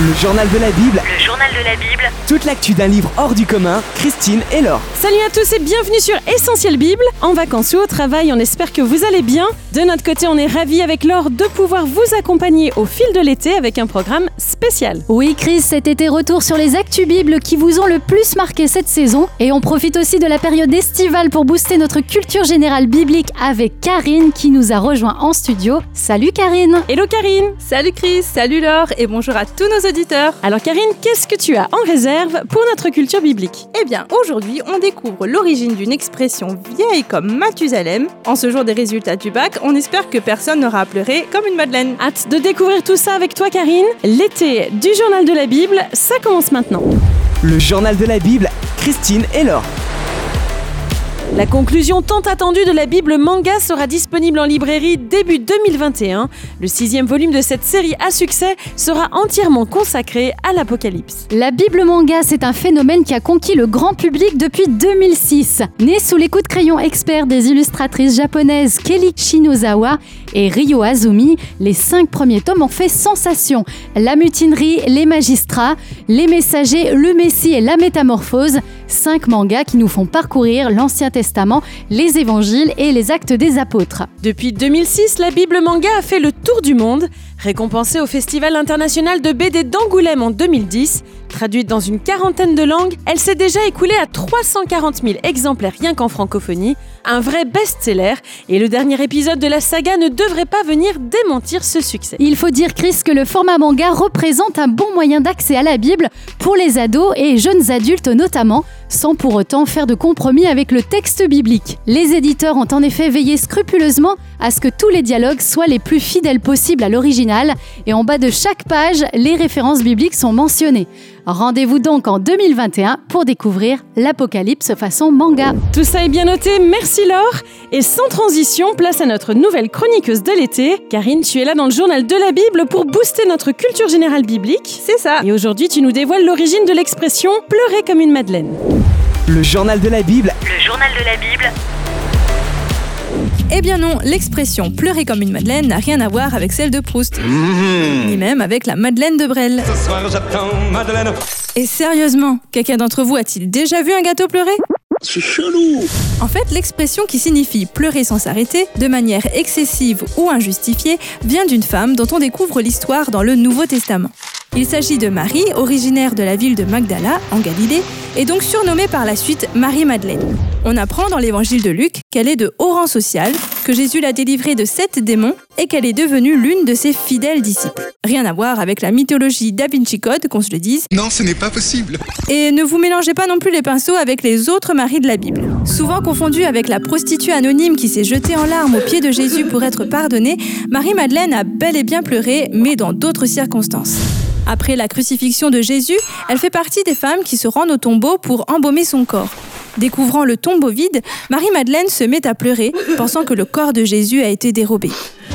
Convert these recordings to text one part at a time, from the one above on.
Le journal de la Bible, Le journal de la Bible, toute l'actu d'un livre hors du commun, Christine et Laure. Salut à tous et bienvenue sur Essentiel Bible. En vacances ou au travail, on espère que vous allez bien. De notre côté, on est ravis avec Laure de pouvoir vous accompagner au fil de l'été avec un programme spécial. Oui, Chris, cet été retour sur les actus bibles qui vous ont le plus marqué cette saison. Et on profite aussi de la période estivale pour booster notre culture générale biblique avec Karine qui nous a rejoint en studio. Salut Karine Hello Karine Salut Chris, salut Laure et bonjour à tous nos auditeurs. Alors Karine, qu'est-ce que tu as en réserve pour notre culture biblique? Eh bien, aujourd'hui, on découvre l'origine d'une expression vieille comme Mathusalem. En ce jour des résultats du bac, on espère que personne n'aura pleuré comme une madeleine. Hâte de découvrir tout ça avec toi Karine. L'été du journal de la Bible, ça commence maintenant. Le journal de la Bible, Christine et Laure. La conclusion tant attendue de la Bible manga sera disponible en librairie début 2021. Le sixième volume de cette série à succès sera entièrement consacré à l'Apocalypse. La Bible manga, c'est un phénomène qui a conquis le grand public depuis 2006. Né sous les coups de crayon experts des illustratrices japonaises Kelly Shinozawa et Ryo Azumi, les cinq premiers tomes ont fait sensation. La mutinerie, les magistrats, les messagers, le messie et la métamorphose. Cinq mangas qui nous font parcourir l'Ancien Les évangiles et les actes des apôtres. Depuis 2006, la Bible manga a fait le tour du monde. Récompensée au Festival international de BD d'Angoulême en 2010, traduite dans une quarantaine de langues, elle s'est déjà écoulée à 340 000 exemplaires rien qu'en francophonie, un vrai best-seller, et le dernier épisode de la saga ne devrait pas venir démentir ce succès. Il faut dire, Chris, que le format manga représente un bon moyen d'accès à la Bible pour les ados et jeunes adultes notamment, sans pour autant faire de compromis avec le texte biblique. Les éditeurs ont en effet veillé scrupuleusement à ce que tous les dialogues soient les plus fidèles possibles à l'original, et en bas de chaque page, les références bibliques sont mentionnées. Rendez-vous donc en 2021 pour découvrir l'Apocalypse façon manga. Tout ça est bien noté, merci Laure. Et sans transition, place à notre nouvelle chroniqueuse de l'été. Karine, tu es là dans le journal de la Bible pour booster notre culture générale biblique. C'est ça. Et aujourd'hui, tu nous dévoiles l'origine de l'expression pleurer comme une madeleine. Le journal de la Bible, le journal de la Bible, Eh bien non, l'expression pleurer comme une madeleine n'a rien à voir avec celle de Proust, ni même avec la madeleine de Brel. Ce soir j'attends Madeleine. Et sérieusement, quelqu'un d'entre vous a-t-il déjà vu un gâteau pleurer? C'est chelou. En fait, l'expression qui signifie pleurer sans s'arrêter, de manière excessive ou injustifiée, vient d'une femme dont on découvre l'histoire dans le Nouveau Testament. Il s'agit de Marie, originaire de la ville de Magdala, en Galilée, et donc surnommée par la suite Marie-Madeleine. On apprend dans l'évangile de Luc qu'elle est de haut rang social, que Jésus l'a délivrée de sept démons et qu'elle est devenue l'une de ses fidèles disciples. Rien à voir avec la mythologie Da Vinci Code, qu'on se le dise, Non, ce n'est pas possible. et ne vous mélangez pas non plus les pinceaux avec les autres maris de la Bible. Souvent confondue avec la prostituée anonyme qui s'est jetée en larmes aux pieds de Jésus pour être pardonnée, Marie-Madeleine a bel et bien pleuré, mais dans d'autres circonstances. Après la crucifixion de Jésus, elle fait partie des femmes qui se rendent au tombeau pour embaumer son corps. Découvrant le tombeau vide, Marie-Madeleine se met à pleurer, pensant que le corps de Jésus a été dérobé.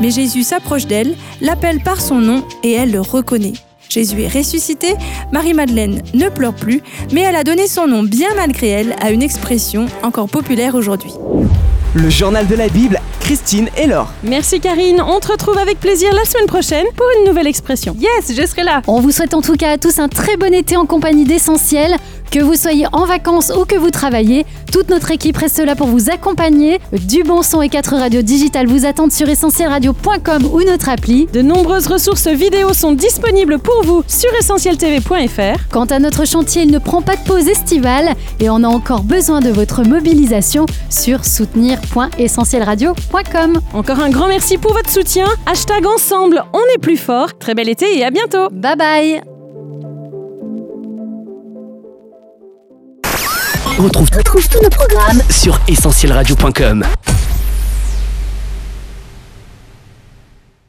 Mais Jésus s'approche d'elle, l'appelle par son nom et elle le reconnaît. Jésus est ressuscité, Marie-Madeleine ne pleure plus, mais elle a donné son nom bien malgré elle à une expression encore populaire aujourd'hui. le journal de la Bible, Christine et Laure. Merci Karine, on te retrouve avec plaisir la semaine prochaine pour une nouvelle expression. Yes, je serai là On vous souhaite en tout cas à tous un très bon été en compagnie d'Essentiel. Que vous soyez en vacances ou que vous travaillez, toute notre équipe reste là pour vous accompagner. Du bon son et 4 radios digitales vous attendent sur essentielradio.com ou notre appli. De nombreuses ressources vidéo sont disponibles pour vous sur essentieltv.fr. Quant à notre chantier, il ne prend pas de pause estivale et on a encore besoin de votre mobilisation sur soutenir.essentielradio.com. Encore un grand merci pour votre soutien. Hashtag ensemble, on est plus fort. Très bel été et à bientôt. Bye bye retrouve Retrouve tous nos programmes sur essentielradio.com.